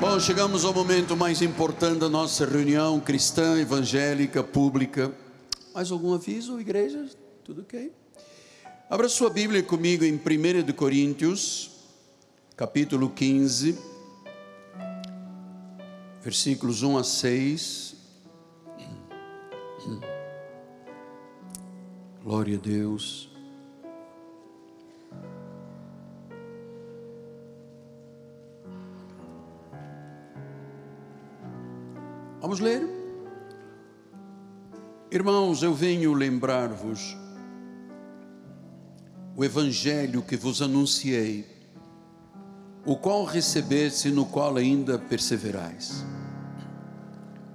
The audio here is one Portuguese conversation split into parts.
Bom, chegamos ao momento mais importante da nossa reunião cristã, evangélica, pública. Mais algum aviso, igreja? Tudo ok? Abra sua Bíblia comigo em 1 de Coríntios, capítulo 15, versículos 1 a 6. Glória a Deus. Vamos ler? Irmãos, eu venho lembrar-vos o evangelho que vos anunciei, o qual recebeste, no qual ainda perseverais.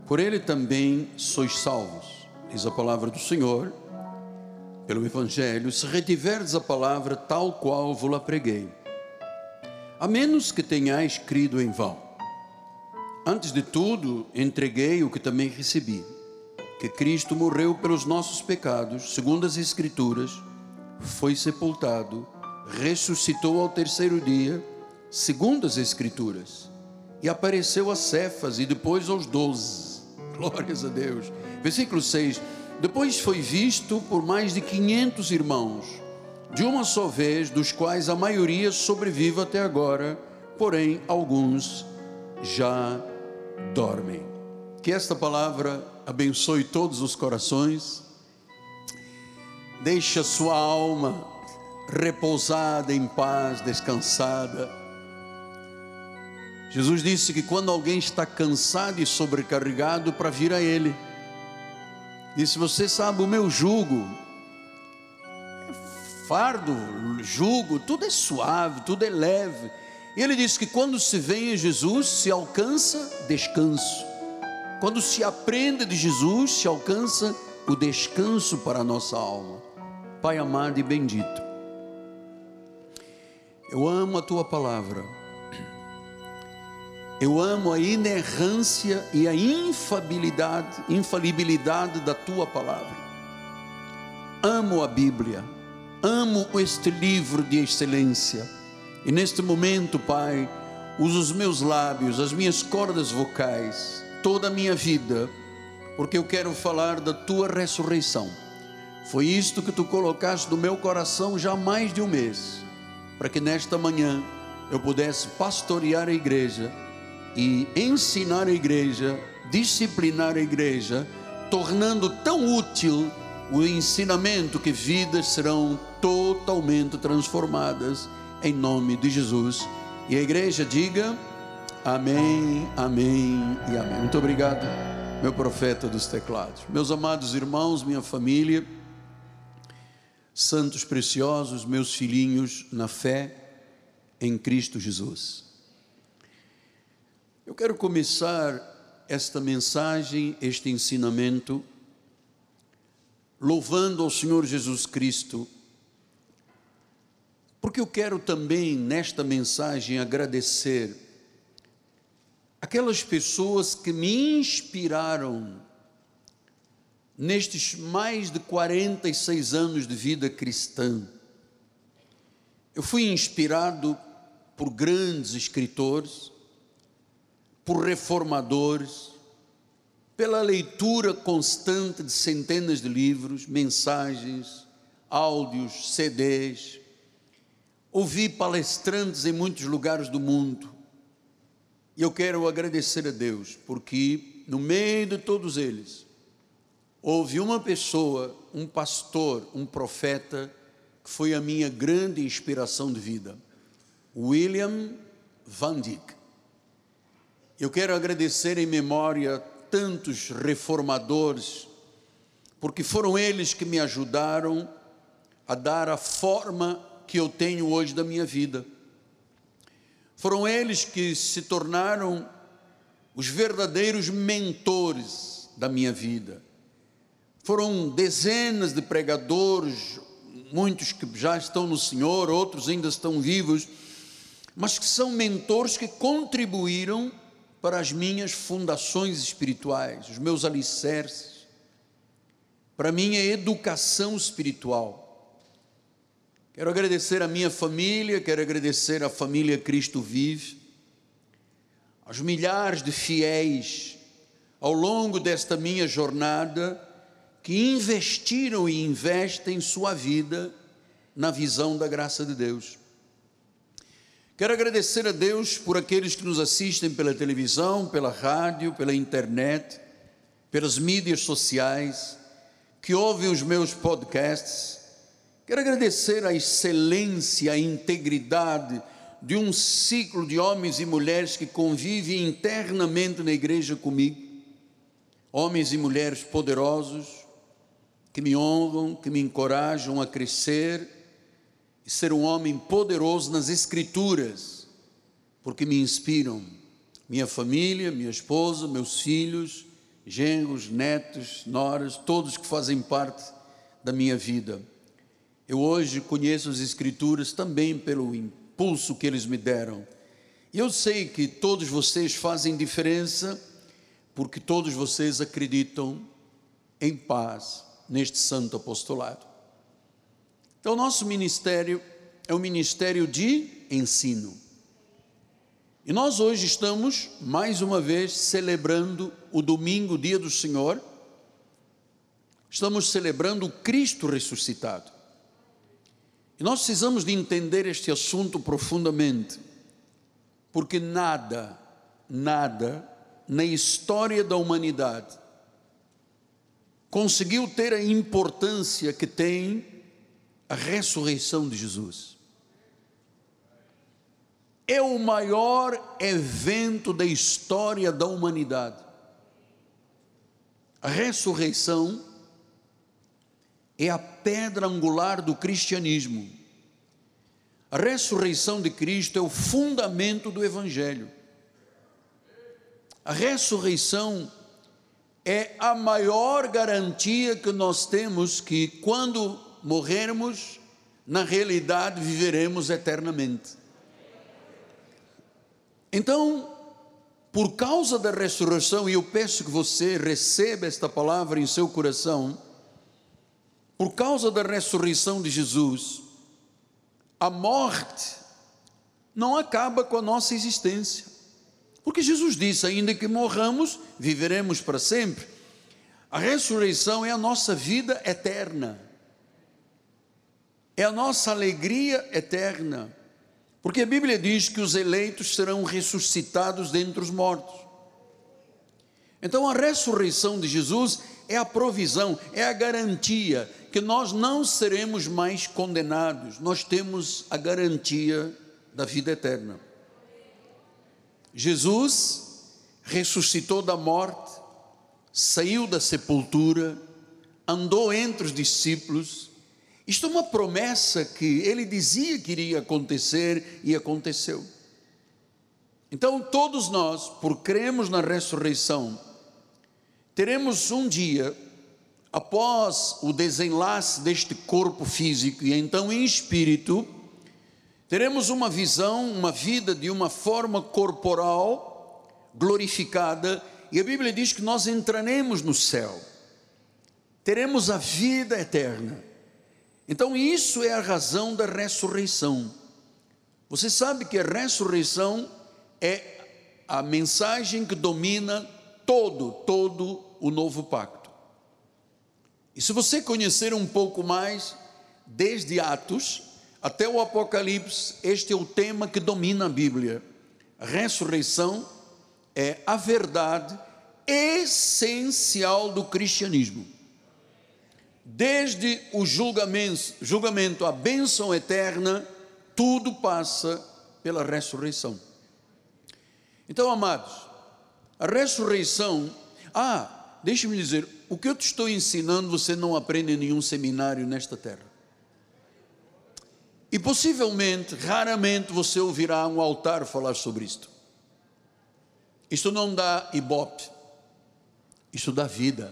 Por ele também sois salvos, diz a palavra do Senhor, pelo evangelho, se retiverdes a palavra tal qual vos-la preguei, a menos que tenhais crido em vão. Antes de tudo, entreguei o que também recebi: que Cristo morreu pelos nossos pecados, segundo as Escrituras, foi sepultado, ressuscitou ao terceiro dia, segundo as Escrituras, e apareceu a Cefas e depois aos doze. Glórias a Deus. Versículo 6: Depois foi visto por mais de quinhentos irmãos, de uma só vez, dos quais a maioria sobrevive até agora, porém alguns já dormem. Que esta palavra abençoe todos os corações, deixe a sua alma repousada em paz, descansada. Jesus disse que quando alguém está cansado e sobrecarregado, para vir a Ele, disse: Você sabe, o meu jugo, é fardo, jugo, tudo é suave, tudo é leve e ele diz que quando se vem em Jesus, se alcança descanso. Quando se aprende de Jesus, se alcança o descanso para a nossa alma. Pai amado e bendito, eu amo a tua palavra. Eu amo a inerrância e a infalibilidade, infalibilidade da tua palavra. Amo a Bíblia. Amo este livro de excelência e neste momento, Pai, uso os meus lábios, as minhas cordas vocais, toda a minha vida, porque eu quero falar da tua ressurreição. Foi isto que tu colocaste no meu coração já há mais de um mês, para que nesta manhã eu pudesse pastorear a igreja e ensinar a igreja, disciplinar a igreja, tornando tão útil o ensinamento que vidas serão totalmente transformadas em nome de Jesus. E a igreja diga amém, amém e amém. Muito obrigado, meu profeta dos teclados. Meus amados irmãos, minha família, santos preciosos, meus filhinhos na fé em Cristo Jesus. Eu quero começar esta mensagem, este ensinamento, louvando ao Senhor Jesus Cristo porque eu quero também, nesta mensagem, agradecer aquelas pessoas que me inspiraram nestes mais de 46 anos de vida cristã. Eu fui inspirado por grandes escritores, por reformadores, pela leitura constante de centenas de livros, mensagens, áudios, CDs ouvi palestrantes em muitos lugares do mundo. E eu quero agradecer a Deus, porque no meio de todos eles, houve uma pessoa, um pastor, um profeta, que foi a minha grande inspiração de vida, William Van Dyck. Eu quero agradecer em memória tantos reformadores, porque foram eles que me ajudaram a dar a forma que eu tenho hoje da minha vida. Foram eles que se tornaram os verdadeiros mentores da minha vida. Foram dezenas de pregadores, muitos que já estão no Senhor, outros ainda estão vivos, mas que são mentores que contribuíram para as minhas fundações espirituais, os meus alicerces, para a minha educação espiritual. Quero agradecer a minha família, quero agradecer a família Cristo Vive, aos milhares de fiéis ao longo desta minha jornada que investiram e investem sua vida na visão da graça de Deus. Quero agradecer a Deus por aqueles que nos assistem pela televisão, pela rádio, pela internet, pelas mídias sociais, que ouvem os meus podcasts. Quero agradecer a excelência, a integridade de um ciclo de homens e mulheres que convivem internamente na igreja comigo. Homens e mulheres poderosos que me honram, que me encorajam a crescer e ser um homem poderoso nas Escrituras, porque me inspiram. Minha família, minha esposa, meus filhos, genros, netos, noras, todos que fazem parte da minha vida. Eu hoje conheço as Escrituras também pelo impulso que eles me deram. E eu sei que todos vocês fazem diferença, porque todos vocês acreditam em paz neste santo apostolado. Então, nosso ministério é um ministério de ensino. E nós hoje estamos, mais uma vez, celebrando o domingo, dia do Senhor. Estamos celebrando o Cristo ressuscitado. E nós precisamos de entender este assunto profundamente, porque nada, nada na história da humanidade conseguiu ter a importância que tem a ressurreição de Jesus. É o maior evento da história da humanidade. A ressurreição é a pedra angular do cristianismo. A ressurreição de Cristo é o fundamento do Evangelho. A ressurreição é a maior garantia que nós temos que quando morrermos, na realidade viveremos eternamente. Então, por causa da ressurreição, e eu peço que você receba esta palavra em seu coração, por causa da ressurreição de Jesus, a morte não acaba com a nossa existência. Porque Jesus disse: ainda que morramos, viveremos para sempre. A ressurreição é a nossa vida eterna, é a nossa alegria eterna. Porque a Bíblia diz que os eleitos serão ressuscitados dentre os mortos. Então a ressurreição de Jesus é a provisão, é a garantia que nós não seremos mais condenados, nós temos a garantia da vida eterna. Jesus ressuscitou da morte, saiu da sepultura, andou entre os discípulos. Isto é uma promessa que ele dizia que iria acontecer e aconteceu. Então, todos nós, por cremos na ressurreição, teremos um dia, após o desenlace deste corpo físico e então em espírito, teremos uma visão, uma vida de uma forma corporal glorificada, e a Bíblia diz que nós entraremos no céu, teremos a vida eterna. Então, isso é a razão da ressurreição. Você sabe que a ressurreição é a mensagem que domina todo, todo o novo pacto. E se você conhecer um pouco mais, desde Atos até o Apocalipse, este é o tema que domina a Bíblia. A ressurreição é a verdade essencial do cristianismo. Desde o julgamento, julgamento à bênção eterna, tudo passa pela ressurreição. Então, amados, a ressurreição, ah, deixe-me dizer, o que eu te estou ensinando você não aprende em nenhum seminário nesta terra. E possivelmente, raramente você ouvirá um altar falar sobre isto. Isto não dá ibope, isto dá vida.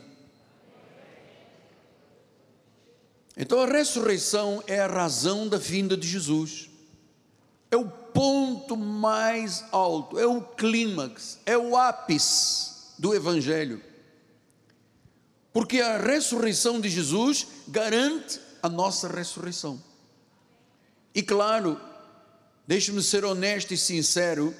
Então a ressurreição é a razão da vinda de Jesus. É o ponto mais alto, é o clímax, é o ápice do Evangelho. Porque a ressurreição de Jesus garante a nossa ressurreição. E claro, deixe-me ser honesto e sincero,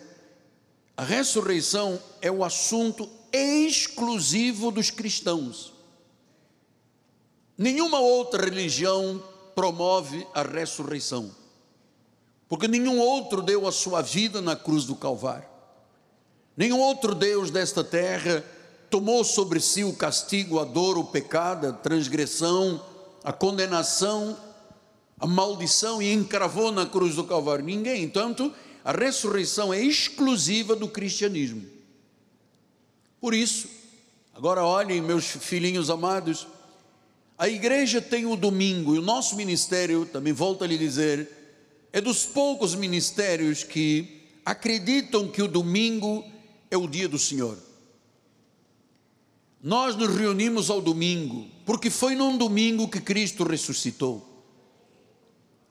A ressurreição é o assunto exclusivo dos cristãos. Nenhuma outra religião promove a ressurreição, porque nenhum outro deu a sua vida na cruz do Calvário. Nenhum outro Deus desta terra tomou sobre si o castigo, a dor, o pecado, a transgressão, a condenação, a maldição e encravou na cruz do Calvário. Ninguém. Tanto, a ressurreição é exclusiva do cristianismo. Por isso, agora olhem, meus filhinhos amados, a igreja tem o domingo, e o nosso ministério, também volto a lhe dizer, é dos poucos ministérios que acreditam que o domingo é o dia do Senhor. Nós nos reunimos ao domingo, porque foi num domingo que Cristo ressuscitou.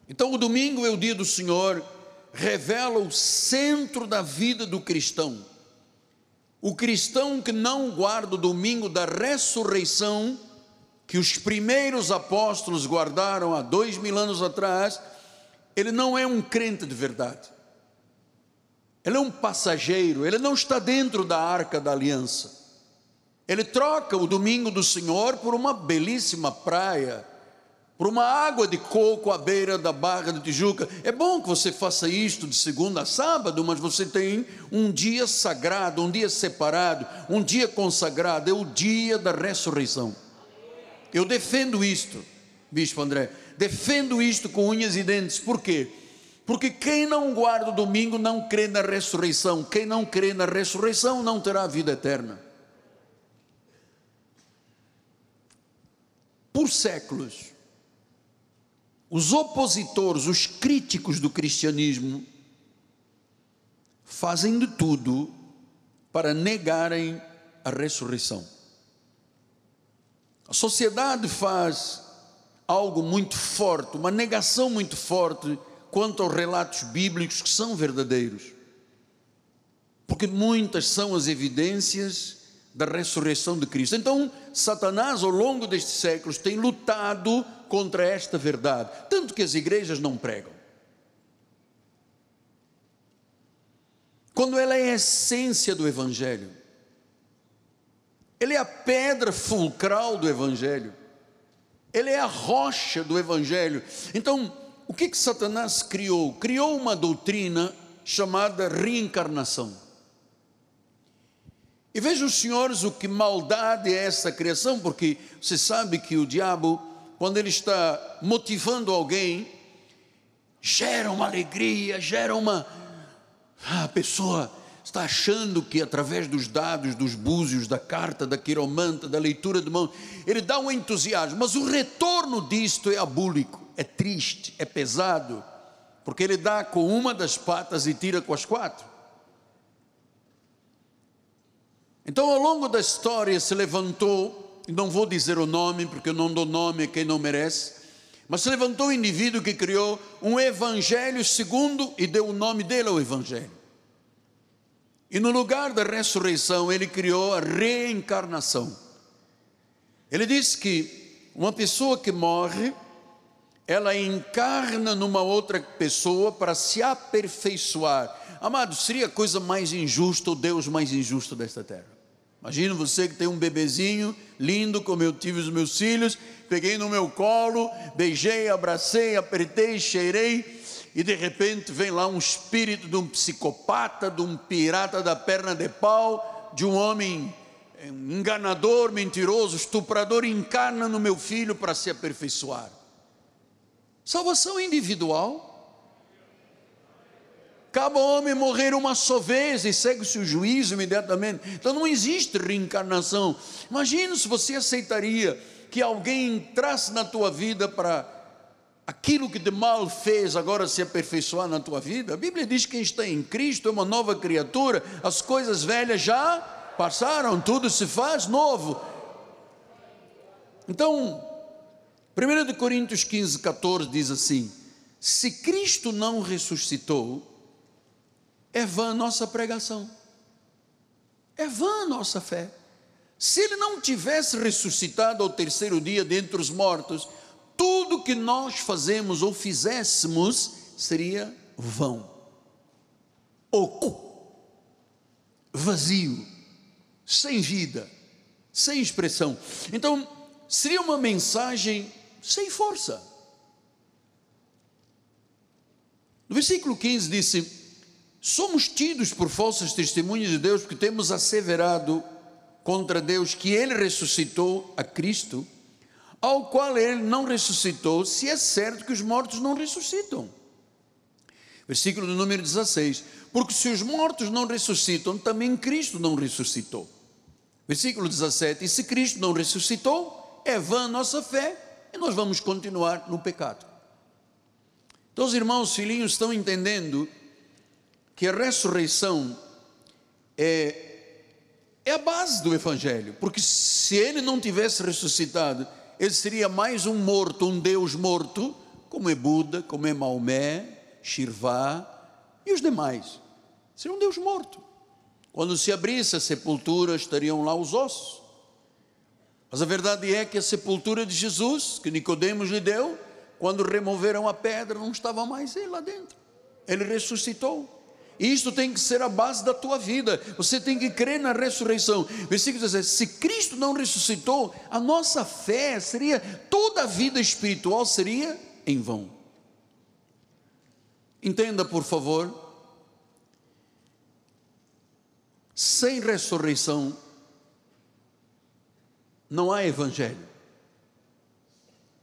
Então, o domingo é o dia do Senhor, revela o centro da vida do cristão. O cristão que não guarda o domingo da ressurreição, que os primeiros apóstolos guardaram há dois mil anos atrás, ele não é um crente de verdade. Ele é um passageiro, ele não está dentro da arca da aliança. Ele troca o domingo do Senhor por uma belíssima praia, por uma água de coco à beira da Barra de Tijuca. É bom que você faça isto de segunda a sábado, mas você tem um dia sagrado, um dia separado, um dia consagrado, é o dia da ressurreição. Eu defendo isto, Bispo André, defendo isto com unhas e dentes, por quê? Porque quem não guarda o domingo não crê na ressurreição. Quem não crê na ressurreição não terá vida eterna. Por séculos, os opositores, os críticos do cristianismo, fazem de tudo para negarem a ressurreição. A sociedade faz algo muito forte, uma negação muito forte quanto aos relatos bíblicos que são verdadeiros. Porque muitas são as evidências da ressurreição de Cristo. Então, Satanás, ao longo destes séculos, tem lutado contra esta verdade, tanto que as igrejas não pregam. Quando ela é a essência do Evangelho, ele é a pedra fulcral do Evangelho, ele é a rocha do Evangelho. Então, o que, que Satanás criou? Criou uma doutrina chamada reencarnação. E vejam, senhores, o que maldade é essa criação, porque você sabe que o diabo, quando ele está motivando alguém, gera uma alegria, gera uma. A pessoa está achando que através dos dados, dos búzios, da carta, da quiromanta, da leitura de mão, ele dá um entusiasmo, mas o retorno disto é abúlico é triste, é pesado, porque ele dá com uma das patas e tira com as quatro. Então, ao longo da história, se levantou, não vou dizer o nome, porque eu não dou nome a quem não merece, mas se levantou um indivíduo que criou um evangelho segundo e deu o nome dele ao evangelho. E no lugar da ressurreição, ele criou a reencarnação. Ele disse que uma pessoa que morre, ela encarna numa outra pessoa para se aperfeiçoar. Amado, seria a coisa mais injusta, o Deus mais injusto desta terra. Imagina você que tem um bebezinho lindo, como eu tive os meus filhos, peguei no meu colo, beijei, abracei, apertei, cheirei, e de repente vem lá um espírito de um psicopata, de um pirata da perna de pau, de um homem eh, enganador, mentiroso, estuprador, encarna no meu filho para se aperfeiçoar. Salvação individual. Cabe ao homem morrer uma só vez e segue-se o juízo imediatamente. Então não existe reencarnação. Imagina se você aceitaria que alguém entrasse na tua vida para aquilo que de mal fez agora se aperfeiçoar na tua vida. A Bíblia diz que quem está em Cristo é uma nova criatura, as coisas velhas já passaram, tudo se faz novo. Então, 1 Coríntios 15, 14 diz assim: Se Cristo não ressuscitou, é vã nossa pregação, é vã nossa fé. Se ele não tivesse ressuscitado ao terceiro dia dentre os mortos, tudo que nós fazemos ou fizéssemos seria vão, oco. vazio, sem vida, sem expressão. Então, seria uma mensagem sem força. No versículo 15 disse: Somos tidos por falsas testemunhas de Deus porque temos asseverado contra Deus que ele ressuscitou a Cristo, ao qual ele não ressuscitou, se é certo que os mortos não ressuscitam. Versículo número 16: Porque se os mortos não ressuscitam, também Cristo não ressuscitou. Versículo 17: E se Cristo não ressuscitou, é vã a nossa fé e nós vamos continuar no pecado. Então, os irmãos filhinhos estão entendendo que a ressurreição é é a base do Evangelho, porque se ele não tivesse ressuscitado, ele seria mais um morto, um Deus morto, como é Buda, como é Maomé, Shirvá e os demais. Seria um Deus morto. Quando se abrisse a sepultura, estariam lá os ossos. Mas a verdade é que a sepultura de Jesus, que Nicodemos lhe deu, quando removeram a pedra, não estava mais ele lá dentro. Ele ressuscitou. Isto tem que ser a base da tua vida. Você tem que crer na ressurreição. Versículo 17: Se Cristo não ressuscitou, a nossa fé seria, toda a vida espiritual seria em vão. Entenda, por favor, sem ressurreição não há evangelho.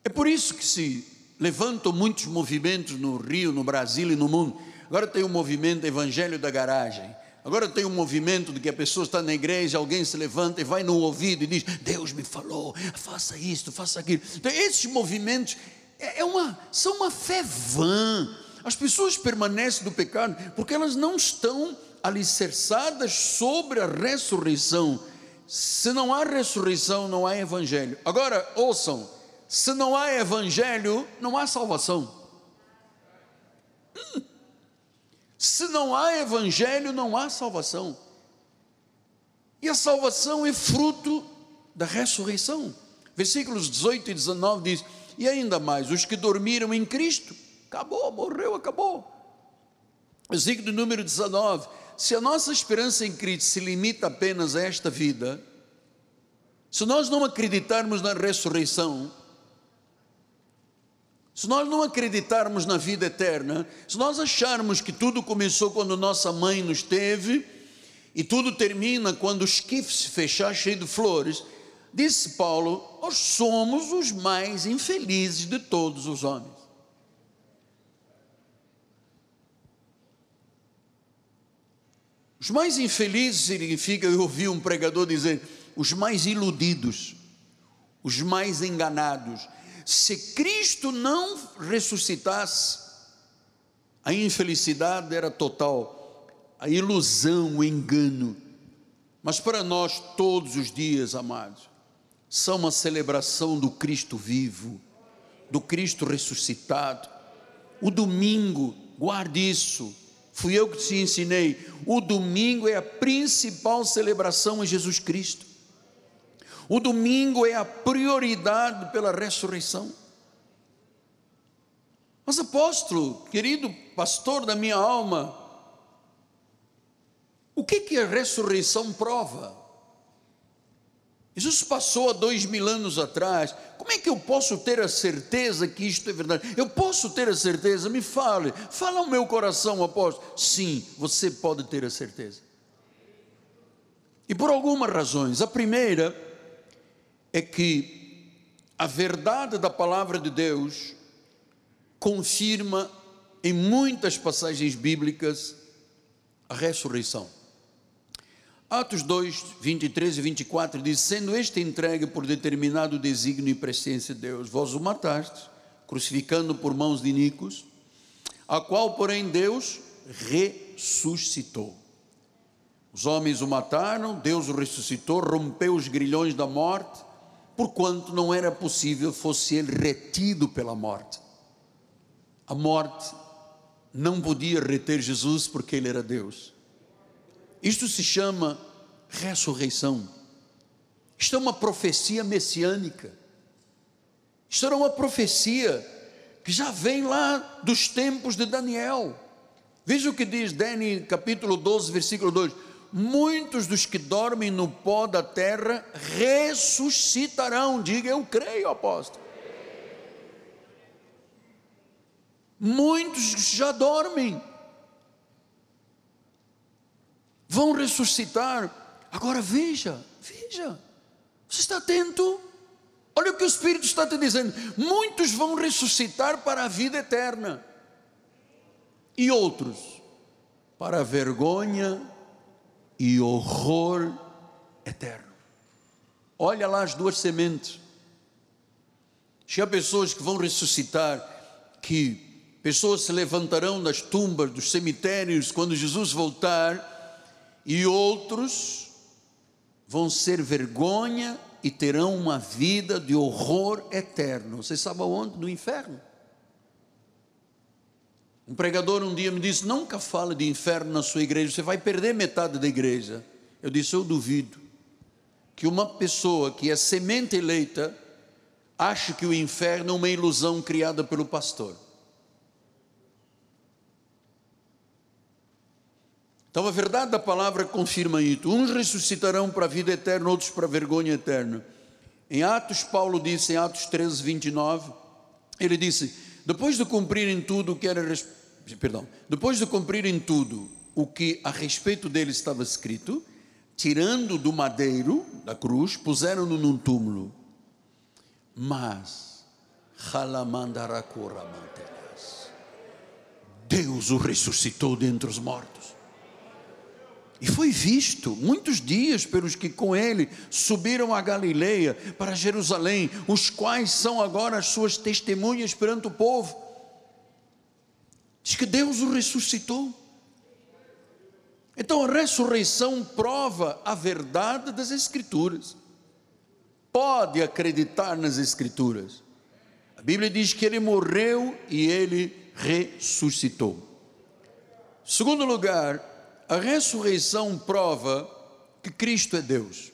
É por isso que se levantam muitos movimentos no Rio, no Brasil e no mundo Agora tem o um movimento Evangelho da Garagem. Agora tem um movimento de que a pessoa está na igreja, alguém se levanta e vai no ouvido e diz: Deus me falou, faça isto, faça aquilo. Então, esses movimentos é, é uma, são uma fé vã. As pessoas permanecem do pecado porque elas não estão alicerçadas sobre a ressurreição. Se não há ressurreição, não há evangelho. Agora, ouçam: se não há evangelho, não há salvação. Se não há evangelho, não há salvação. E a salvação é fruto da ressurreição. Versículos 18 e 19 diz: E ainda mais, os que dormiram em Cristo, acabou, morreu, acabou. Versículo número 19: Se a nossa esperança em Cristo se limita apenas a esta vida, se nós não acreditarmos na ressurreição, se nós não acreditarmos na vida eterna, se nós acharmos que tudo começou quando nossa mãe nos teve e tudo termina quando o esquife se fechar cheio de flores, disse Paulo, nós somos os mais infelizes de todos os homens. Os mais infelizes significa, eu ouvi um pregador dizer, os mais iludidos, os mais enganados se Cristo não ressuscitasse, a infelicidade era total, a ilusão, o engano. Mas para nós, todos os dias, amados, são uma celebração do Cristo vivo, do Cristo ressuscitado. O domingo, guarde isso, fui eu que te ensinei. O domingo é a principal celebração em Jesus Cristo. O domingo é a prioridade pela ressurreição. Mas, apóstolo, querido pastor da minha alma, o que, que a ressurreição prova? Jesus passou há dois mil anos atrás. Como é que eu posso ter a certeza que isto é verdade? Eu posso ter a certeza? Me fale, fala ao meu coração, apóstolo. Sim, você pode ter a certeza. E por algumas razões. A primeira é que a verdade da palavra de Deus confirma em muitas passagens bíblicas a ressurreição. Atos 2, 23 e 24 diz: Sendo este entregue por determinado desígnio e presciência de Deus, vós o mataste, crucificando por mãos de Nicos, a qual, porém, Deus ressuscitou. Os homens o mataram, Deus o ressuscitou, rompeu os grilhões da morte, porquanto não era possível fosse ele retido pela morte. A morte não podia reter Jesus porque ele era Deus. Isto se chama ressurreição. Isto é uma profecia messiânica. Isto era uma profecia que já vem lá dos tempos de Daniel. Veja o que diz Daniel capítulo 12, versículo 2: muitos dos que dormem no pó da terra ressuscitarão. Diga, eu creio, apóstolo. Muitos já dormem, vão ressuscitar. Agora veja, veja, você está atento? Olha o que o Espírito está te dizendo: muitos vão ressuscitar para a vida eterna, e outros para a vergonha e horror eterno. Olha lá as duas sementes. Se há pessoas que vão ressuscitar, que pessoas se levantarão das tumbas, dos cemitérios, quando Jesus voltar, e outros vão ser vergonha e terão uma vida de horror eterno. Você sabe aonde? No inferno. Um pregador um dia me disse: Nunca fale de inferno na sua igreja, você vai perder metade da igreja. Eu disse: Eu duvido que uma pessoa que é semente eleita ache que o inferno é uma ilusão criada pelo pastor. Então a verdade da palavra confirma isso. Uns ressuscitarão para a vida eterna, outros para a vergonha eterna. Em Atos, Paulo disse, em Atos 13, 29, ele disse: depois de cumprirem tudo o que era perdão, depois de cumprirem tudo o que a respeito dele estava escrito, tirando do madeiro da cruz, puseram-no num túmulo. Mas, Deus o ressuscitou dentre os mortos. E foi visto muitos dias pelos que com ele subiram a Galileia para Jerusalém, os quais são agora as suas testemunhas perante o povo. Diz que Deus o ressuscitou. Então a ressurreição prova a verdade das Escrituras. Pode acreditar nas Escrituras. A Bíblia diz que ele morreu e ele ressuscitou. Segundo lugar, a ressurreição prova que Cristo é Deus.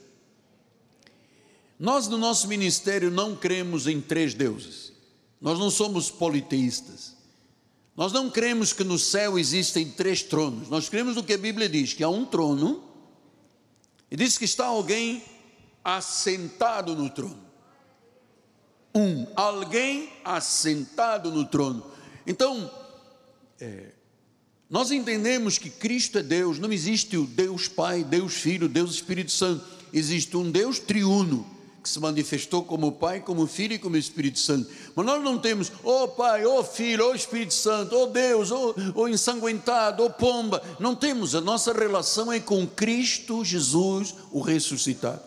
Nós, no nosso ministério, não cremos em três deuses. Nós não somos politeístas. Nós não cremos que no céu existem três tronos. Nós cremos no que a Bíblia diz, que há um trono, e diz que está alguém assentado no trono. Um, alguém assentado no trono. Então, é, nós entendemos que Cristo é Deus, não existe o Deus Pai, Deus Filho, Deus Espírito Santo, existe um Deus triuno que se manifestou como Pai, como Filho e como Espírito Santo. Mas nós não temos, oh Pai, oh Filho, oh Espírito Santo, oh Deus, oh ensanguentado, oh pomba. Não temos, a nossa relação é com Cristo Jesus, o ressuscitado.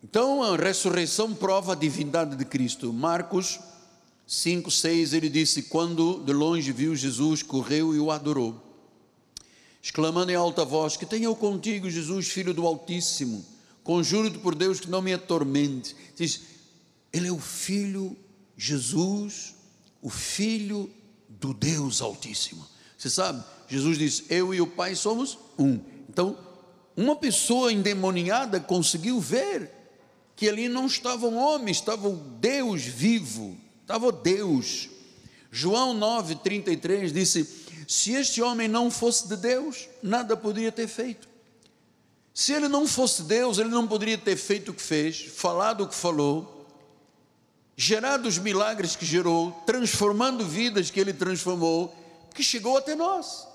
Então a ressurreição prova a divindade de Cristo. Marcos 5, 6, ele disse: Quando de longe viu Jesus, correu e o adorou exclamando em alta voz: Que tenha eu contigo, Jesus, filho do Altíssimo. Conjuro-te por Deus que não me atormente. Diz: Ele é o filho, Jesus, o filho do Deus Altíssimo. Você sabe, Jesus diz: Eu e o Pai somos um. Então, uma pessoa endemoniada conseguiu ver que ali não estava um homem, estava o Deus vivo, estava Deus. João 9,33 disse: se este homem não fosse de Deus, nada poderia ter feito. Se ele não fosse Deus, ele não poderia ter feito o que fez, falado o que falou, gerado os milagres que gerou, transformando vidas que ele transformou, que chegou até nós.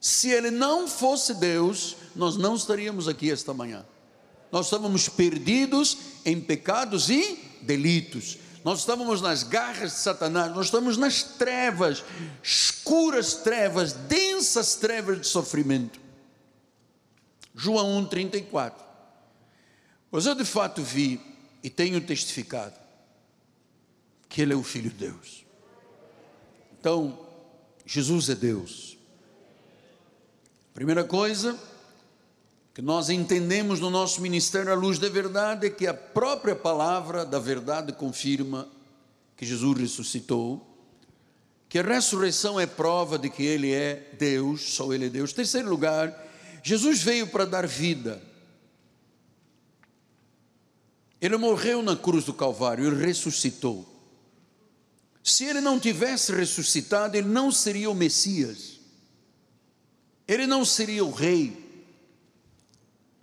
Se ele não fosse Deus, nós não estaríamos aqui esta manhã. Nós estávamos perdidos em pecados e delitos nós estávamos nas garras de Satanás, nós estamos nas trevas, escuras trevas, densas trevas de sofrimento. João 1,34. Pois eu de fato vi e tenho testificado que Ele é o Filho de Deus. Então, Jesus é Deus. Primeira coisa, que nós entendemos no nosso ministério à luz da verdade é que a própria palavra da verdade confirma que Jesus ressuscitou, que a ressurreição é prova de que Ele é Deus, só Ele é Deus. Terceiro lugar, Jesus veio para dar vida. Ele morreu na cruz do Calvário e ressuscitou. Se ele não tivesse ressuscitado, ele não seria o Messias. ele não seria o rei,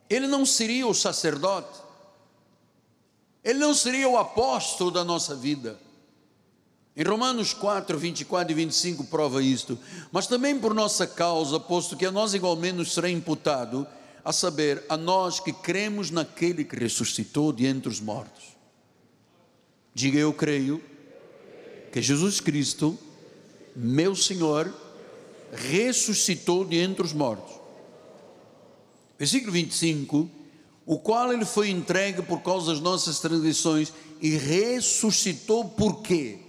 ele não seria o sacerdote, ele não seria o apóstolo da nossa vida. Em Romanos 4, 24 e 25 prova isto, mas também por nossa causa, posto que a nós igualmente nos será imputado, a saber, a nós que cremos naquele que ressuscitou de entre os mortos. Diga eu creio que Jesus Cristo, meu Senhor, ressuscitou de entre os mortos. Versículo 25: o qual ele foi entregue por causa das nossas transgressões e ressuscitou por quê?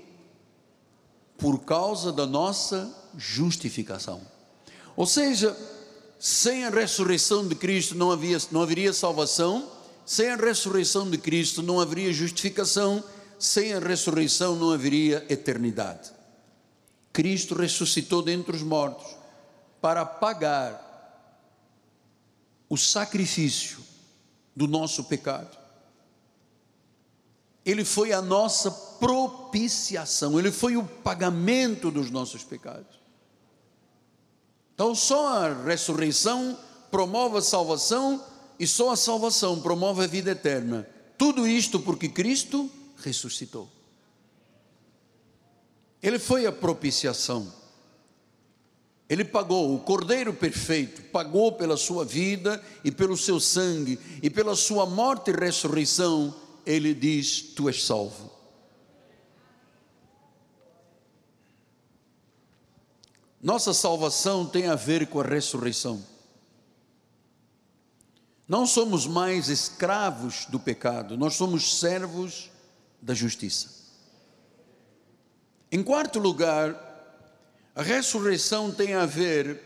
Por causa da nossa justificação. Ou seja, sem a ressurreição de Cristo não, havia, não haveria salvação, sem a ressurreição de Cristo não haveria justificação, sem a ressurreição não haveria eternidade. Cristo ressuscitou dentre os mortos para pagar o sacrifício do nosso pecado. Ele foi a nossa propiciação, ele foi o pagamento dos nossos pecados. Então, só a ressurreição promove a salvação e só a salvação promove a vida eterna. Tudo isto porque Cristo ressuscitou. Ele foi a propiciação. Ele pagou, o Cordeiro perfeito, pagou pela sua vida e pelo seu sangue e pela sua morte e ressurreição. Ele diz: Tu és salvo. Nossa salvação tem a ver com a ressurreição. Não somos mais escravos do pecado, nós somos servos da justiça. Em quarto lugar, a ressurreição tem a ver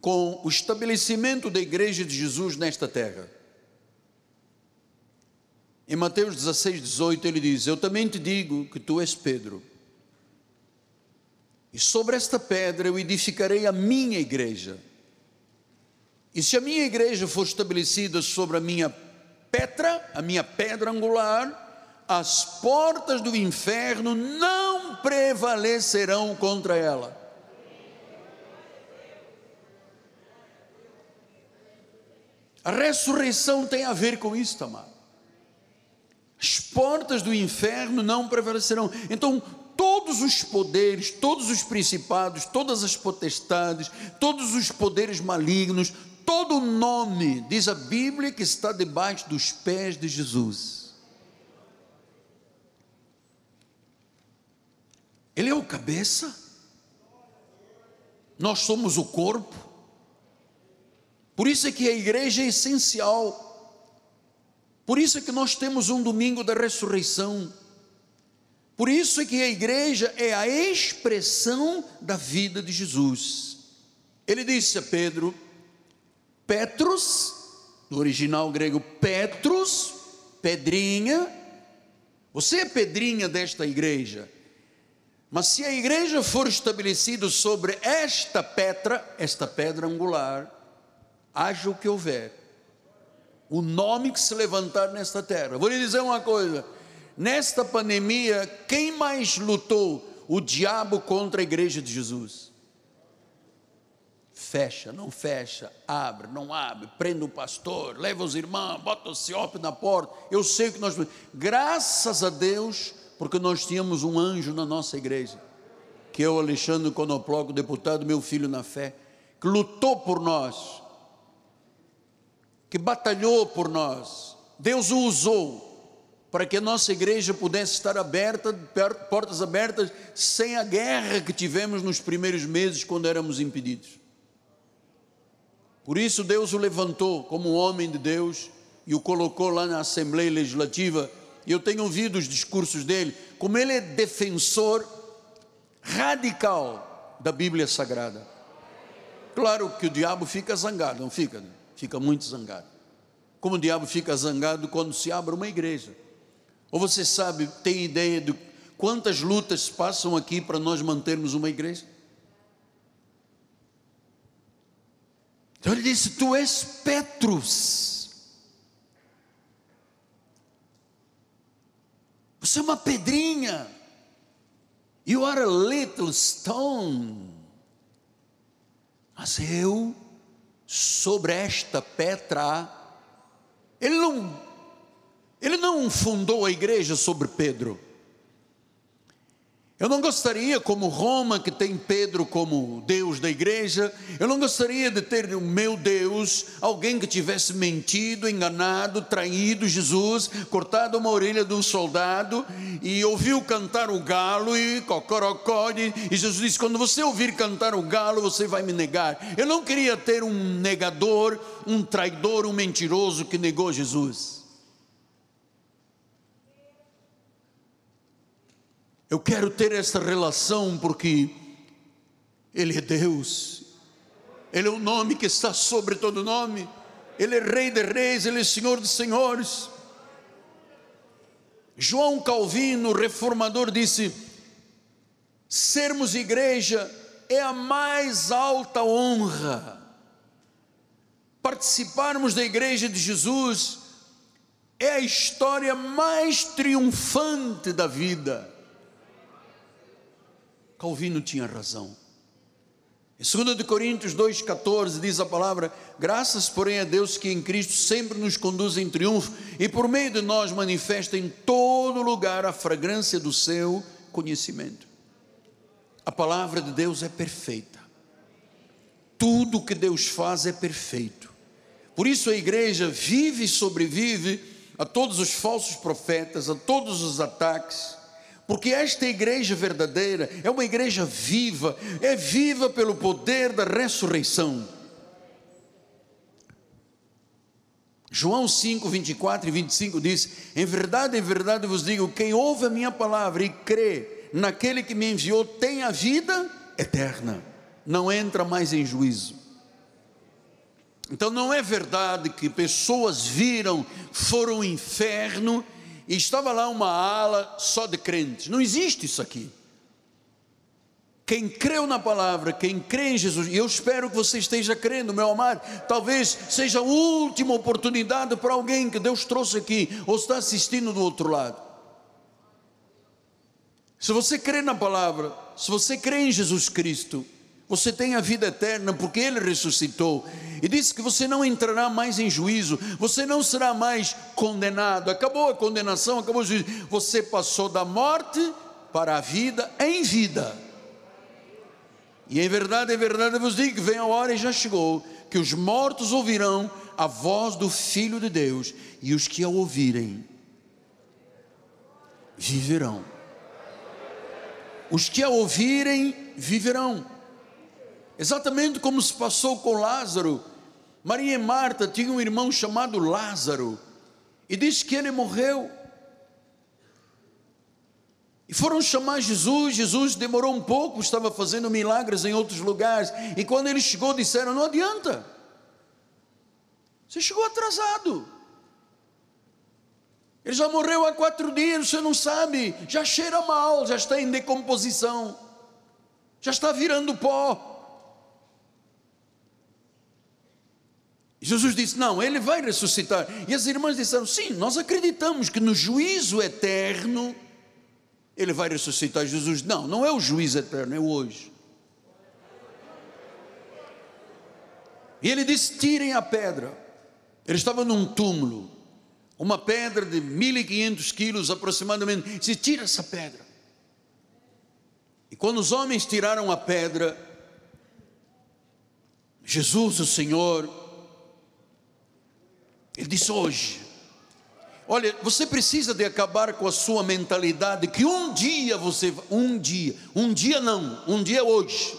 com o estabelecimento da igreja de Jesus nesta terra. Em Mateus 16, 18, ele diz: Eu também te digo que tu és Pedro, e sobre esta pedra eu edificarei a minha igreja. E se a minha igreja for estabelecida sobre a minha pedra, a minha pedra angular, as portas do inferno não prevalecerão contra ela. A ressurreição tem a ver com isso, amado. As portas do inferno não prevalecerão. Então, todos os poderes, todos os principados, todas as potestades, todos os poderes malignos, todo o nome, diz a Bíblia, que está debaixo dos pés de Jesus Ele é o cabeça, nós somos o corpo. Por isso é que a igreja é essencial. Por isso é que nós temos um domingo da ressurreição. Por isso é que a igreja é a expressão da vida de Jesus. Ele disse a Pedro, Petros, no original grego Petros, pedrinha, você é pedrinha desta igreja. Mas se a igreja for estabelecida sobre esta pedra, esta pedra angular, haja o que houver, o nome que se levantar nesta terra. Vou lhe dizer uma coisa: nesta pandemia, quem mais lutou? O diabo contra a igreja de Jesus. Fecha, não fecha, abre, não abre, prende o pastor, leva os irmãos, bota o ciope na porta. Eu sei que nós. Graças a Deus, porque nós tínhamos um anjo na nossa igreja, que é o Alexandre Conoploco, deputado, meu filho na fé, que lutou por nós, que batalhou por nós. Deus o usou para que a nossa igreja pudesse estar aberta, portas abertas, sem a guerra que tivemos nos primeiros meses quando éramos impedidos. Por isso Deus o levantou como homem de Deus e o colocou lá na Assembleia Legislativa e eu tenho ouvido os discursos dele, como ele é defensor radical da Bíblia Sagrada. Claro que o diabo fica zangado, não fica? Fica muito zangado. Como o diabo fica zangado quando se abre uma igreja. Ou você sabe, tem ideia de quantas lutas passam aqui para nós mantermos uma igreja? Então ele disse: Tu és Petrus Você é uma pedrinha. You are a little stone. Mas eu, sobre esta pedra, ele não, ele não fundou a igreja sobre Pedro. Eu não gostaria, como Roma, que tem Pedro como Deus da igreja, eu não gostaria de ter o meu Deus, alguém que tivesse mentido, enganado, traído Jesus, cortado uma orelha de um soldado e ouviu cantar o galo e cocorocó, e Jesus disse: Quando você ouvir cantar o galo, você vai me negar. Eu não queria ter um negador, um traidor, um mentiroso que negou Jesus. Eu quero ter essa relação porque Ele é Deus, Ele é o nome que está sobre todo nome, Ele é Rei de Reis, Ele é Senhor de Senhores. João Calvino, reformador, disse: sermos igreja é a mais alta honra, participarmos da igreja de Jesus é a história mais triunfante da vida. Calvino tinha razão. Em 2 Coríntios 2,14 diz a palavra: Graças, porém, a Deus que em Cristo sempre nos conduz em triunfo e por meio de nós manifesta em todo lugar a fragrância do seu conhecimento. A palavra de Deus é perfeita. Tudo que Deus faz é perfeito. Por isso a igreja vive e sobrevive a todos os falsos profetas, a todos os ataques porque esta igreja verdadeira é uma igreja viva, é viva pelo poder da ressurreição. João 5, 24 e 25 diz: Em verdade, em verdade vos digo: quem ouve a minha palavra e crê naquele que me enviou tem a vida eterna, não entra mais em juízo. Então não é verdade que pessoas viram, foram ao inferno e estava lá uma ala só de crentes. Não existe isso aqui. Quem creu na palavra, quem crê em Jesus, e eu espero que você esteja crendo, meu amado, talvez seja a última oportunidade para alguém que Deus trouxe aqui, ou está assistindo do outro lado. Se você crê na palavra, se você crê em Jesus Cristo, você tem a vida eterna porque Ele ressuscitou e disse que você não entrará mais em juízo, você não será mais condenado. Acabou a condenação, acabou o juízo. Você passou da morte para a vida em vida. E em verdade, em verdade eu vos digo que vem a hora e já chegou que os mortos ouvirão a voz do Filho de Deus e os que a ouvirem viverão. Os que a ouvirem viverão. Exatamente como se passou com Lázaro. Maria e Marta tinham um irmão chamado Lázaro e diz que ele morreu. E foram chamar Jesus, Jesus demorou um pouco, estava fazendo milagres em outros lugares. E quando ele chegou, disseram: Não adianta, você chegou atrasado. Ele já morreu há quatro dias, você não sabe, já cheira mal, já está em decomposição, já está virando pó. Jesus disse: Não, ele vai ressuscitar. E as irmãs disseram: Sim, nós acreditamos que no juízo eterno ele vai ressuscitar. Jesus, não, não é o juízo eterno, é o hoje. E ele disse: Tirem a pedra. Ele estava num túmulo, uma pedra de 1500 quilos aproximadamente. Disse: Tira essa pedra. E quando os homens tiraram a pedra, Jesus, o Senhor, ele disse hoje: Olha, você precisa de acabar com a sua mentalidade que um dia você, um dia, um dia não, um dia hoje.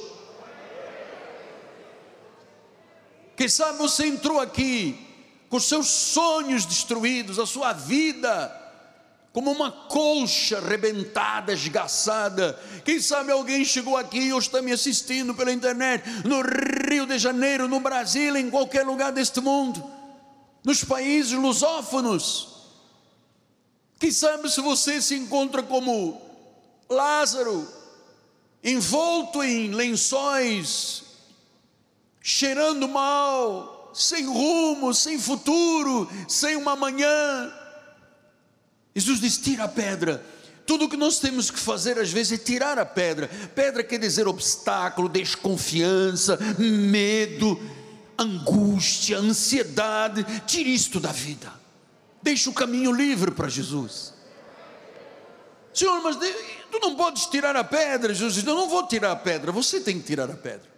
Quem sabe você entrou aqui com seus sonhos destruídos, a sua vida como uma colcha arrebentada, esgaçada. Quem sabe alguém chegou aqui ou está me assistindo pela internet, no Rio de Janeiro, no Brasil, em qualquer lugar deste mundo nos países lusófonos. Quem sabe se você se encontra como Lázaro, envolto em lençóis, cheirando mal, sem rumo, sem futuro, sem uma manhã. Jesus diz: tira a pedra. Tudo o que nós temos que fazer às vezes é tirar a pedra. Pedra quer dizer obstáculo, desconfiança, medo, angústia, ansiedade. Tire isto da vida. Deixe o caminho livre para Jesus. Senhor, mas tu não podes tirar a pedra. Jesus diz: Eu não vou tirar a pedra, você tem que tirar a pedra.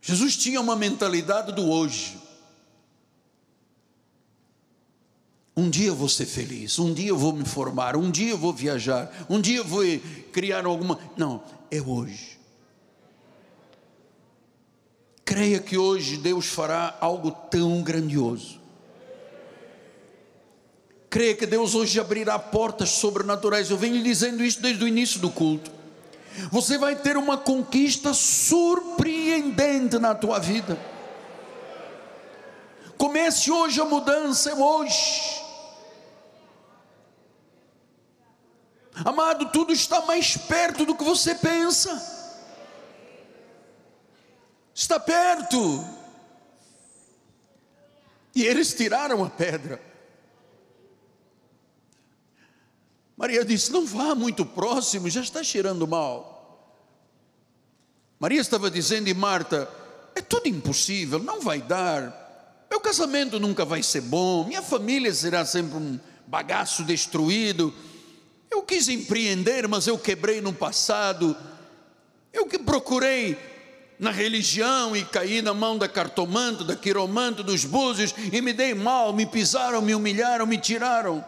Jesus tinha uma mentalidade do hoje. Um dia eu vou ser feliz, um dia eu vou me formar, um dia eu vou viajar, um dia eu vou criar alguma. Não, é hoje. Creia que hoje Deus fará algo tão grandioso. Creia que Deus hoje abrirá portas sobrenaturais. Eu venho lhe dizendo isso desde o início do culto. Você vai ter uma conquista surpreendente na tua vida. Comece hoje a mudança, é hoje. Amado, tudo está mais perto do que você pensa. Está perto. E eles tiraram a pedra. Maria disse: Não vá muito próximo, já está cheirando mal. Maria estava dizendo, e Marta: É tudo impossível, não vai dar. Meu casamento nunca vai ser bom, minha família será sempre um bagaço destruído eu quis empreender, mas eu quebrei no passado. Eu que procurei na religião e caí na mão da cartomante, da quiromante, dos búzios e me dei mal, me pisaram, me humilharam, me tiraram.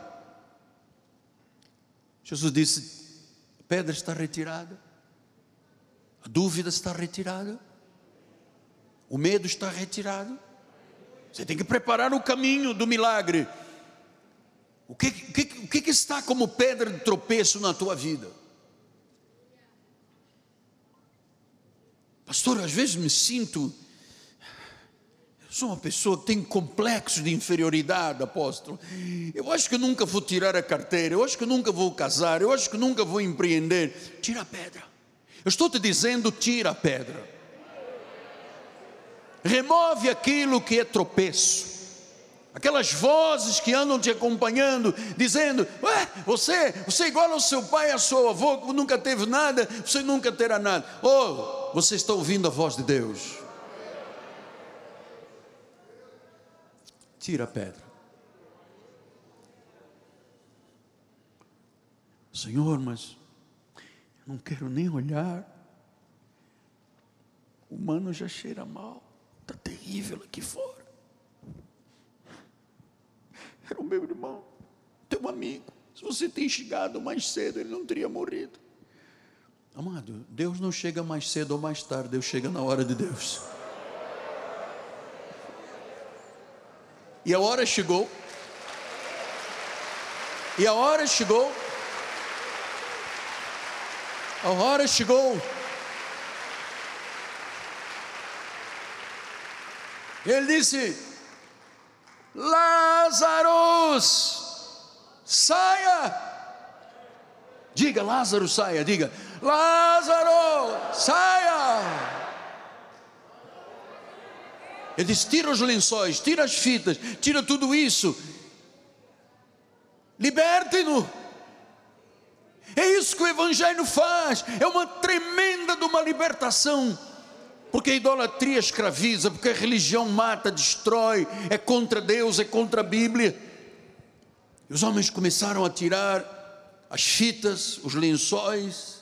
Jesus disse: a pedra está retirada, a dúvida está retirada, o medo está retirado. Você tem que preparar o caminho do milagre. O que, o que, o que está como pedra de tropeço na tua vida? Pastor, às vezes me sinto. Eu sou uma pessoa que tem complexo de inferioridade, apóstolo. Eu acho que nunca vou tirar a carteira, eu acho que nunca vou casar, eu acho que nunca vou empreender. Tira a pedra. Eu estou te dizendo, tira a pedra. Remove aquilo que é tropeço aquelas vozes que andam te acompanhando, dizendo: Ué, você, você é igual ao seu pai e ao seu avô, que nunca teve nada, você nunca terá nada. Oh, você está ouvindo a voz de Deus. Tira a pedra. Senhor, mas eu não quero nem olhar. O humano já cheira mal, está terrível aqui fora era o meu irmão, teu amigo. Se você tem chegado mais cedo, ele não teria morrido. Amado, Deus não chega mais cedo ou mais tarde, Deus chega na hora de Deus. E a hora chegou. E a hora chegou. A hora chegou. Ele disse: Lázaro, saia. Diga, Lázaro, saia. Diga, Lázaro, saia. Ele diz: tira os lençóis, tira as fitas, tira tudo isso. Liberte-no. É isso que o Evangelho faz. É uma tremenda de uma libertação porque a idolatria escraviza, porque a religião mata, destrói, é contra Deus, é contra a Bíblia. E os homens começaram a tirar as fitas, os lençóis,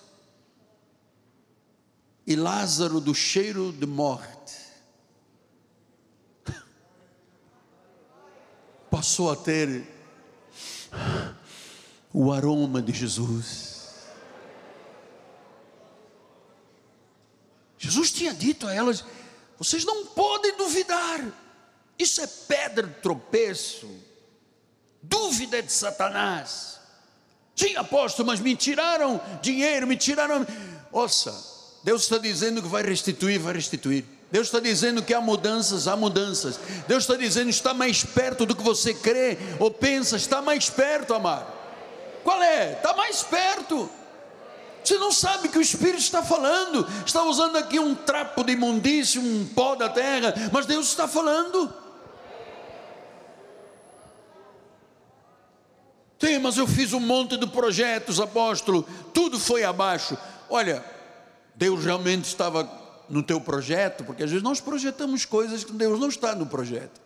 e Lázaro, do cheiro de morte, passou a ter o aroma de Jesus. Jesus tinha dito a elas: vocês não podem duvidar, isso é pedra de tropeço, dúvida é de Satanás. Sim, apóstolo, mas me tiraram dinheiro, me tiraram. Ouça, Deus está dizendo que vai restituir, vai restituir. Deus está dizendo que há mudanças, há mudanças. Deus está dizendo está mais perto do que você crê ou pensa, está mais perto, amado. Qual é? Está mais perto. Você não sabe que o Espírito está falando, está usando aqui um trapo de imundície, um pó da terra, mas Deus está falando. mas eu fiz um monte de projetos, apóstolo, tudo foi abaixo. Olha, Deus realmente estava no teu projeto, porque às vezes nós projetamos coisas que Deus não está no projeto.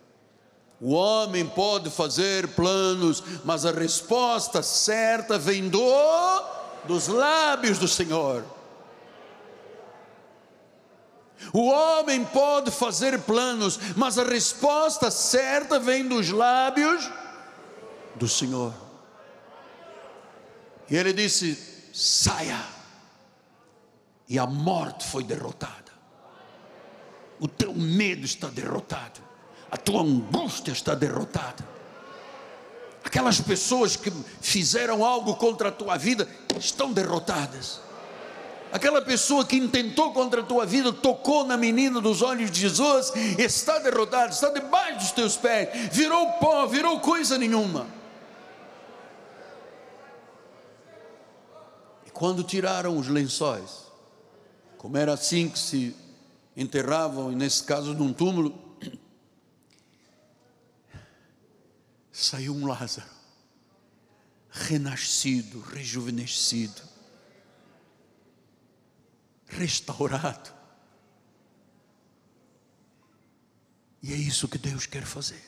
O homem pode fazer planos, mas a resposta certa vem do dos lábios do Senhor. O homem pode fazer planos, mas a resposta certa vem dos lábios do Senhor. E ele disse: saia. E a morte foi derrotada. O teu medo está derrotado. A tua angústia está derrotada. Aquelas pessoas que fizeram algo contra a tua vida estão derrotadas. Aquela pessoa que intentou contra a tua vida, tocou na menina dos olhos de Jesus, está derrotada, está debaixo dos teus pés, virou pó, virou coisa nenhuma. E quando tiraram os lençóis, como era assim que se enterravam, nesse caso num túmulo, saiu um Lázaro, renascido, rejuvenescido, restaurado. E é isso que Deus quer fazer.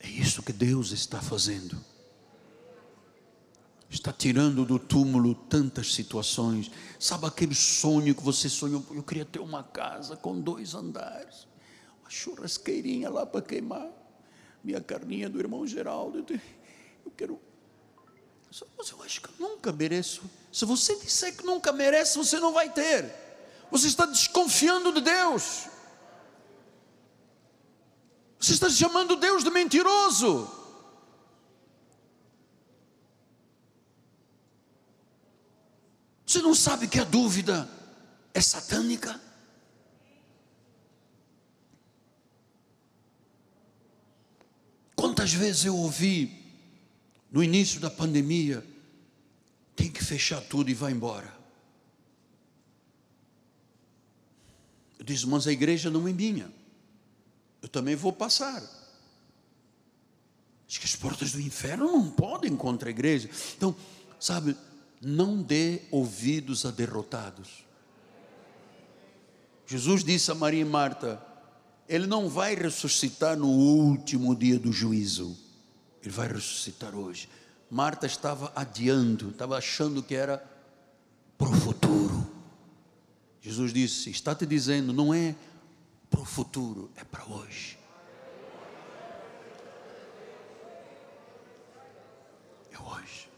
É isso que Deus está fazendo. Está tirando do túmulo tantas situações. Sabe aquele sonho que você sonhou? Eu queria ter uma casa com dois andares, churrasqueirinha lá para queimar minha carninha do irmão Geraldo. Eu quero mas eu acho que eu nunca mereço. Se você disser que nunca merece, você não vai ter. Você está desconfiando de Deus. Você está chamando Deus de mentiroso. Você não sabe que a dúvida é satânica? Quantas vezes eu ouvi no início da pandemia, tem que fechar tudo e vai embora. Eu disse, mas a igreja não é minha. Eu também vou passar. Acho que as portas do inferno não podem contra a igreja. Então, sabe, não dê ouvidos a derrotados. Jesus disse a Maria e Marta: Ele não vai ressuscitar no último dia do juízo ele vai ressuscitar hoje. Marta estava adiando, estava achando que era para o futuro. Jesus disse: Está te dizendo, não é para o futuro, é para hoje. É hoje.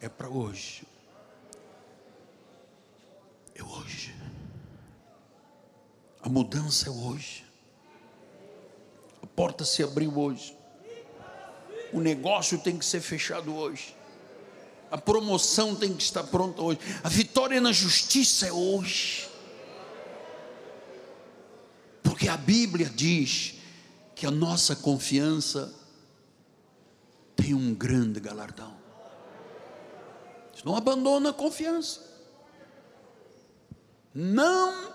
É para hoje. É hoje. A mudança é hoje. A porta se abriu hoje. O negócio tem que ser fechado hoje. A promoção tem que estar pronta hoje. A vitória na justiça é hoje. Porque a Bíblia diz que a nossa confiança tem um grande galardão. Não abandona a confiança. Não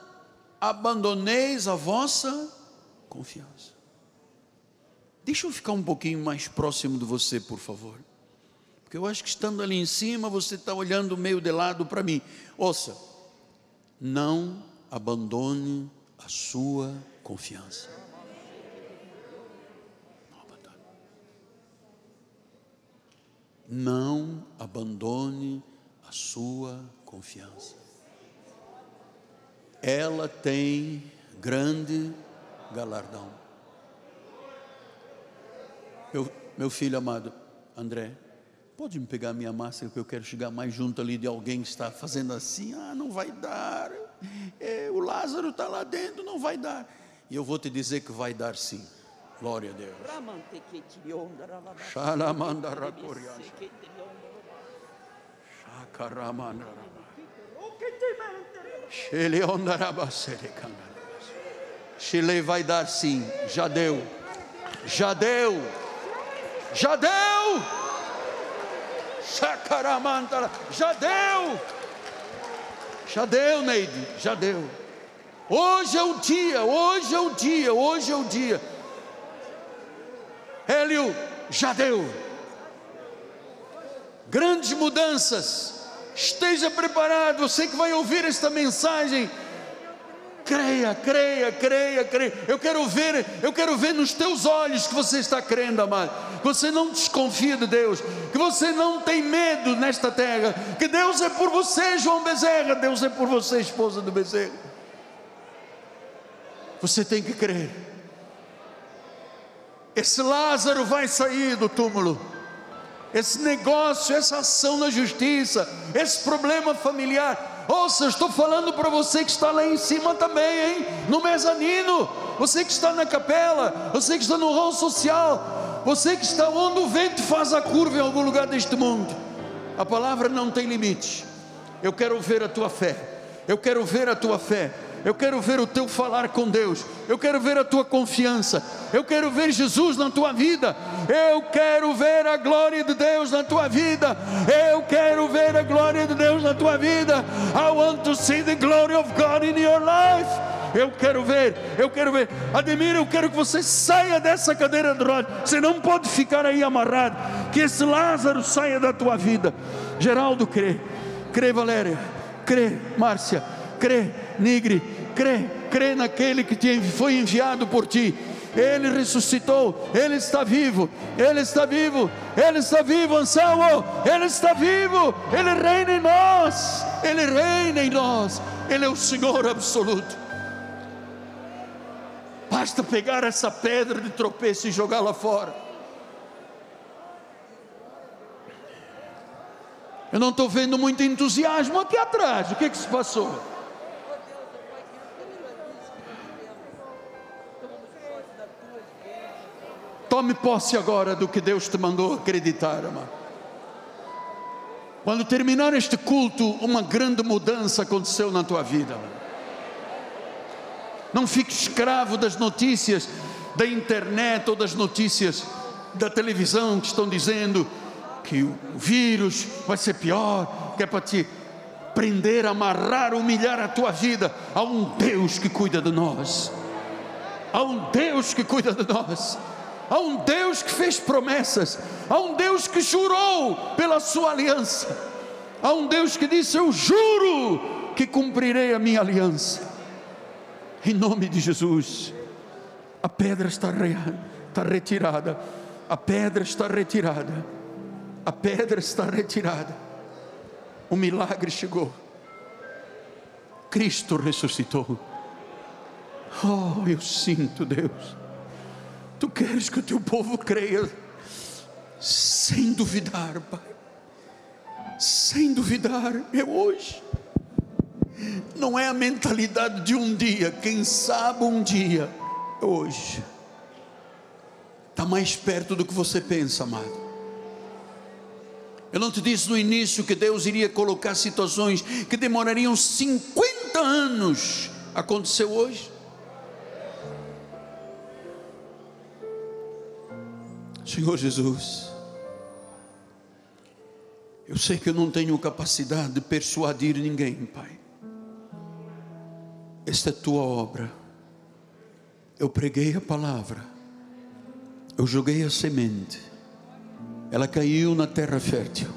abandoneis a vossa confiança. Deixa eu ficar um pouquinho mais próximo de você, por favor. Porque eu acho que estando ali em cima, você está olhando meio de lado para mim. Ouça, não abandone a sua confiança. Não abandone. Não abandone a sua confiança ela tem grande galardão. Meu, meu filho amado, André, pode me pegar minha máscara que eu quero chegar mais junto ali de alguém que está fazendo assim, ah, não vai dar, é, o Lázaro está lá dentro, não vai dar. E eu vou te dizer que vai dar sim. Glória a Deus. Shalamandaratoriasha. Shakaramandaratoriasha. Chile vai dar sim, já deu, já deu, já deu, já deu, Já deu, Neide, já deu. Hoje é o dia, hoje é o dia, hoje é o dia. Hélio, já deu. Grandes mudanças. Esteja preparado, você que vai ouvir esta mensagem creia, creia, creia, creia. Eu quero ver, eu quero ver nos teus olhos que você está crendo, amado. Que você não desconfia de Deus, que você não tem medo nesta terra, que Deus é por você, João Bezerra, Deus é por você, esposa do Bezerra. Você tem que crer. Esse Lázaro vai sair do túmulo. Esse negócio, essa ação na justiça, esse problema familiar, Ouça, estou falando para você que está lá em cima também, hein? No mezanino, você que está na capela, você que está no rol social, você que está onde o vento faz a curva em algum lugar deste mundo. A palavra não tem limite. Eu quero ver a tua fé. Eu quero ver a tua fé eu quero ver o teu falar com Deus, eu quero ver a tua confiança, eu quero ver Jesus na tua vida, eu quero ver a glória de Deus na tua vida, eu quero ver a glória de Deus na tua vida. I want to see the glory of God in your life. Eu quero ver, eu quero ver. Ademir, eu quero que você saia dessa cadeira de rodas. Você não pode ficar aí amarrado. Que esse Lázaro saia da tua vida. Geraldo crê, crê Valéria, crê Márcia crê, Nigre, crê, crê naquele que te foi enviado por ti. Ele ressuscitou, Ele está vivo, Ele está vivo, Ele está vivo, Anselmo, Ele está vivo, Ele reina em nós, Ele reina em nós, Ele é o Senhor absoluto. Basta pegar essa pedra de tropeço e jogá-la fora. Eu não estou vendo muito entusiasmo aqui atrás, o que, que se passou? Tome posse agora do que Deus te mandou acreditar, amado. Quando terminar este culto, uma grande mudança aconteceu na tua vida. Não fique escravo das notícias da internet ou das notícias da televisão que estão dizendo que o vírus vai ser pior, que é para te prender, amarrar, humilhar a tua vida. Há um Deus que cuida de nós. Há um Deus que cuida de nós há um Deus que fez promessas, há um Deus que jurou pela sua aliança, há um Deus que disse: Eu juro que cumprirei a minha aliança. Em nome de Jesus, a pedra está, re, está retirada, a pedra está retirada, a pedra está retirada, o milagre chegou, Cristo ressuscitou. Oh, eu sinto, Deus Tu queres que o teu povo creia sem duvidar, Pai. Sem duvidar, é hoje. Não é a mentalidade de um dia, quem sabe um dia, é hoje. Está mais perto do que você pensa, amado. Eu não te disse no início que Deus iria colocar situações que demorariam 50 anos. Aconteceu hoje? Senhor Jesus, eu sei que eu não tenho capacidade de persuadir ninguém, Pai. Esta é tua obra. Eu preguei a palavra, eu joguei a semente, ela caiu na terra fértil.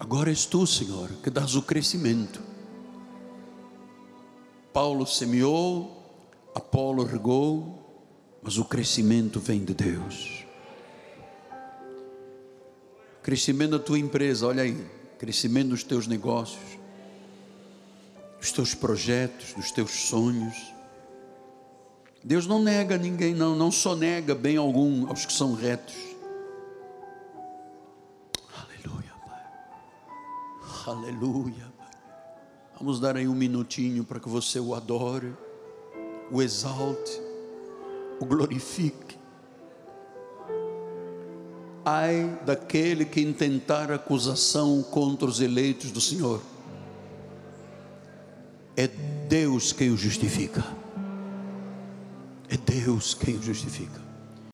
Agora és tu, Senhor, que dás o crescimento. Paulo semeou, Apolo regou, mas o crescimento vem de Deus. Crescimento da tua empresa, olha aí, crescimento dos teus negócios, dos teus projetos, dos teus sonhos. Deus não nega ninguém, não, não só nega bem algum aos que são retos. Aleluia, Pai. Aleluia, Pai. Vamos dar aí um minutinho para que você o adore, o exalte o glorifique. Ai daquele que intentar acusação contra os eleitos do Senhor. É Deus quem o justifica. É Deus quem o justifica.